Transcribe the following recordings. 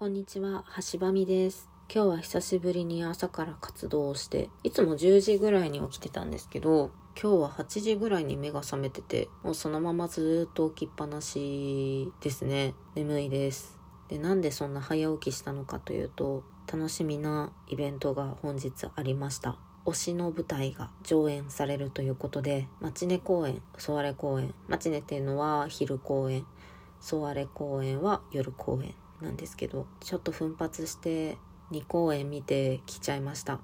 こんにちは、橋場美です。今日は久しぶりに朝から活動をして、いつも10時ぐらいに起きてたんですけど、今日は8時ぐらいに目が覚めてて、もうそのままずっと起きっぱなしですね。眠いです。で、なんでそんな早起きしたのかというと、楽しみなイベントが本日ありました。推しの舞台が上演されるということで、マチネ公演、ソワレ公演、マチネっていうのは昼公演、ソワレ公演は夜公演なんですけどちょっと奮発して2公演見てきちゃいました。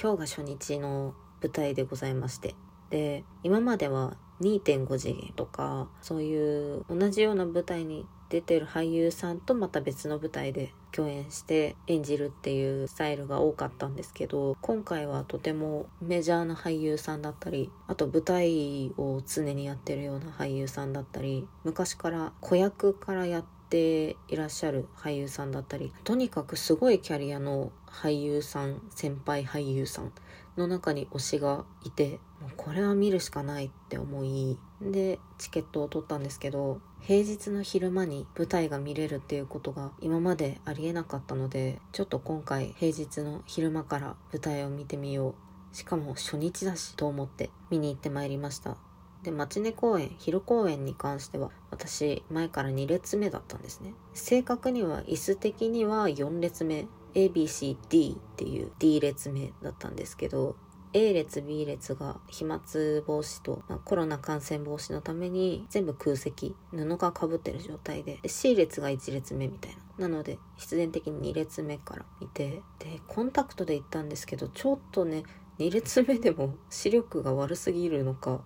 今日が初日の舞台でございまして。で今までは2.5次元とかそういう同じような舞台に出てる俳優さんとまた別の舞台で共演して演じるっていうスタイルが多かったんですけど今回はとてもメジャーな俳優さんだったりあと舞台を常にやってるような俳優さんだったり昔から子役からやってていらっしゃる俳優さんだったりとにかくすごいキャリアの俳優さん先輩俳優さんの中に推しがいてもうこれは見るしかないって思いでチケットを取ったんですけど平日の昼間に舞台が見れるっていうことが今までありえなかったのでちょっと今回平日の昼間から舞台を見てみよう。しかも初日だしと思って見に行ってまいりました。でマチネ公演昼公演に関しては私前から2列目だったんですね。正確には椅子的には4列目 ABCD っていう D 列目だったんですけど A 列 B 列が飛沫防止と、まあ、コロナ感染防止のために全部空席布がかぶってる状態でで C 列が1列目みたいな。なので必然的に2列目から見てでコンタクトで行ったんですけどちょっとね2列目でも視力が悪すぎるのか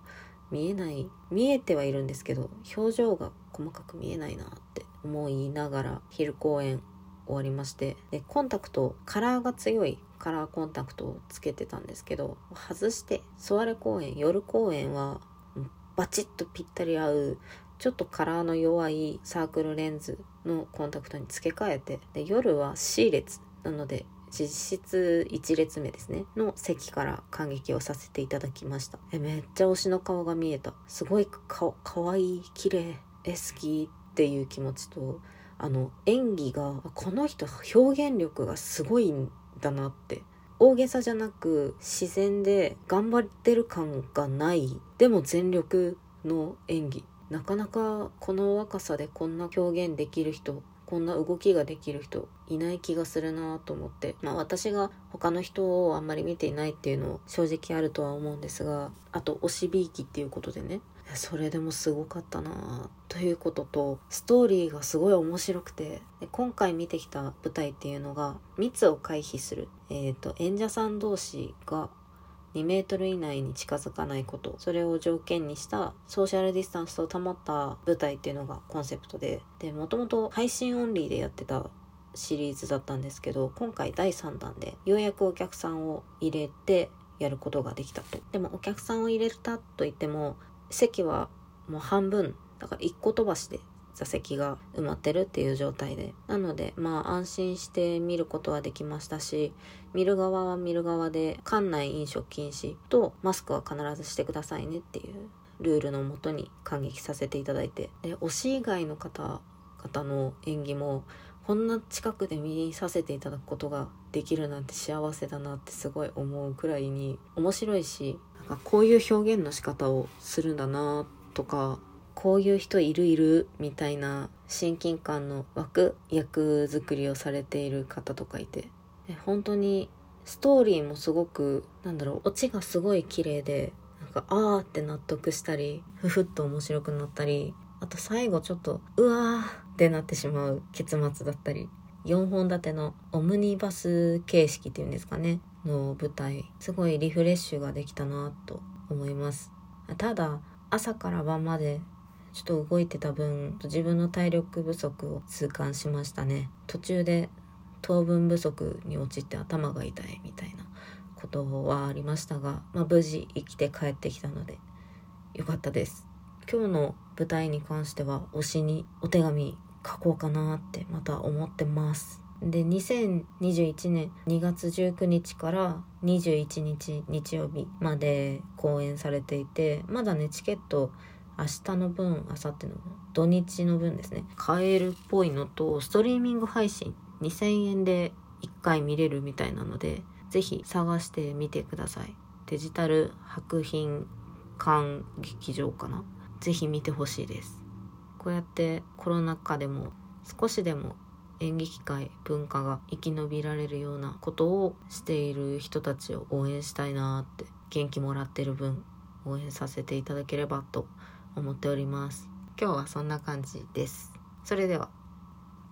見えない見えてはいるんですけど表情が細かく見えないなって思いながら昼公演終わりましてでコンタクトカラーが強いカラーコンタクトをつけてたんですけど外してソワレ公演夜公演はバチッとぴったり合うちょっとカラーの弱いサークルレンズのコンタクトに付け替えてで夜は C 列なので実質1列目ですねの席から感激をさせていただきました。えめっちゃ推しの顔が見えた。すごいかかわいい綺麗え好きっていう気持ちとあの演技がこの人表現力がすごいんだなって。大げさじゃなく自然で頑張ってる感がない。でも全力の演技。なかなかこの若さでこんな表現できる人こんな動きができる人いない気がするなと思って。まあ私が他の人をあんまり見ていないっていうのを正直あるとは思うんですがあと推しびいきっていうことでね。それでもすごかったなということとストーリーがすごい面白くて。今回見てきた舞台っていうのが密を回避する、えーと、演者さん同士が2メートル以内に近づかないこと。それを条件にしたソーシャルディスタンスを保った舞台っていうのがコンセプトで。でもともと配信オンリーでやってたシリーズだったんですけど今回第3弾でようやくお客さんを入れてやることができたと。でもお客さんを入れたといっても席はもう半分だから1個飛ばしで座席が埋まってるっていう状態で。なのでまあ安心して見ることはできましたし見る側は見る側で館内飲食禁止とマスクは必ずしてくださいねっていうルールのもとに感激させていただいて。で推し以外の方々の演技もこんな近くで見させていただくことができるなんて幸せだなってすごい思うくらいに面白いしなんかこういう表現の仕方をするんだなとかこういう人いるいるみたいな親近感の湧く役作りをされている方とかいて。本当にストーリーもすごくなんだろうオチがすごい綺麗でなんかあーって納得したりふふっと面白くなったりあと最後ちょっとうわーってなってしまう結末だったり。4本立てのオムニバス形式っていうんですかねの舞台。すごいリフレッシュができたなと思います。ただ朝から晩までちょっと動いてた分自分の体力不足を痛感しましたね。途中で糖分不足に陥って頭が痛いみたいなことはありましたが、まあ、無事生きて帰ってきたのでよかったです。今日の舞台に関しては推しにお手紙書こうかなってまた思ってます。で2021年2月19日から21日日曜日まで公演されていてまだねチケット明日の分明後日の分土日の分ですね。買えるっぽいのとストリーミング配信2000円で1回見れるみたいなので是非探してみてください。デジタル博品館劇場かな？是非見てほしいです。こうやってコロナ禍でも少しでも演劇界文化が生き延びられるようなことをしている人たちを応援したいなって元気もらってる分応援させていただければと思っております。今日はそんな感じです。それでは。